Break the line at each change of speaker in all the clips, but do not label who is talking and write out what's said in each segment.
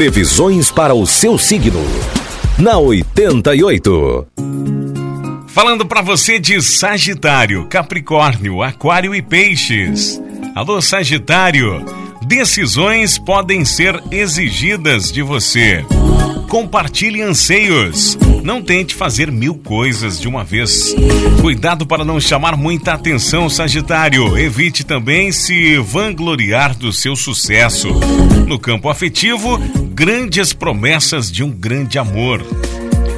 Previsões para o seu signo. Na 88.
Falando para você de Sagitário, Capricórnio, Aquário e Peixes. Alô, Sagitário. Decisões podem ser exigidas de você. Compartilhe anseios. Não tente fazer mil coisas de uma vez. Cuidado para não chamar muita atenção, Sagitário. Evite também se vangloriar do seu sucesso. No campo afetivo, grandes promessas de um grande amor.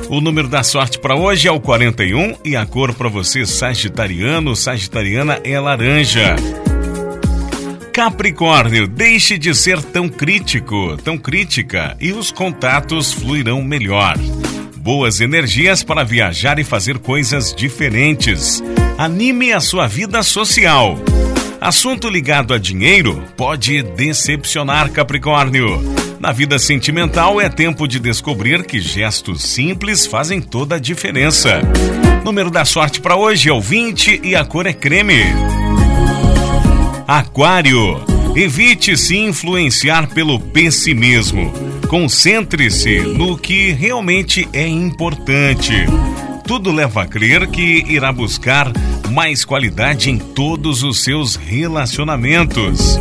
O número da sorte para hoje é o 41 e a cor para você, sagitariano, sagitariana, é laranja. Capricórnio, deixe de ser tão crítico, tão crítica e os contatos fluirão melhor. Boas energias para viajar e fazer coisas diferentes. Anime a sua vida social. Assunto ligado a dinheiro pode decepcionar Capricórnio. Na vida sentimental é tempo de descobrir que gestos simples fazem toda a diferença. Número da sorte para hoje é o 20 e a cor é creme. Aquário. Evite se influenciar pelo pessimismo. Concentre-se no que realmente é importante. Tudo leva a crer que irá buscar mais qualidade em todos os seus relacionamentos.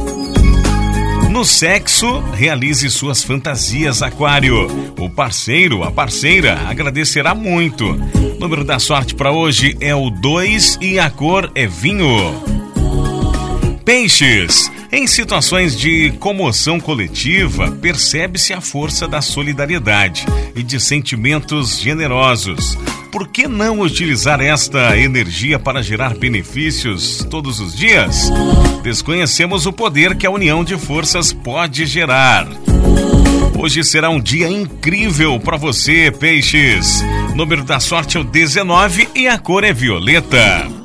No sexo, realize suas fantasias, Aquário. O parceiro, a parceira, agradecerá muito. O número da sorte para hoje é o 2 e a cor é vinho. Peixes. Em situações de comoção coletiva, percebe-se a força da solidariedade e de sentimentos generosos. Por que não utilizar esta energia para gerar benefícios todos os dias? Desconhecemos o poder que a união de forças pode gerar. Hoje será um dia incrível para você, peixes. Número da sorte é o 19 e a cor é violeta.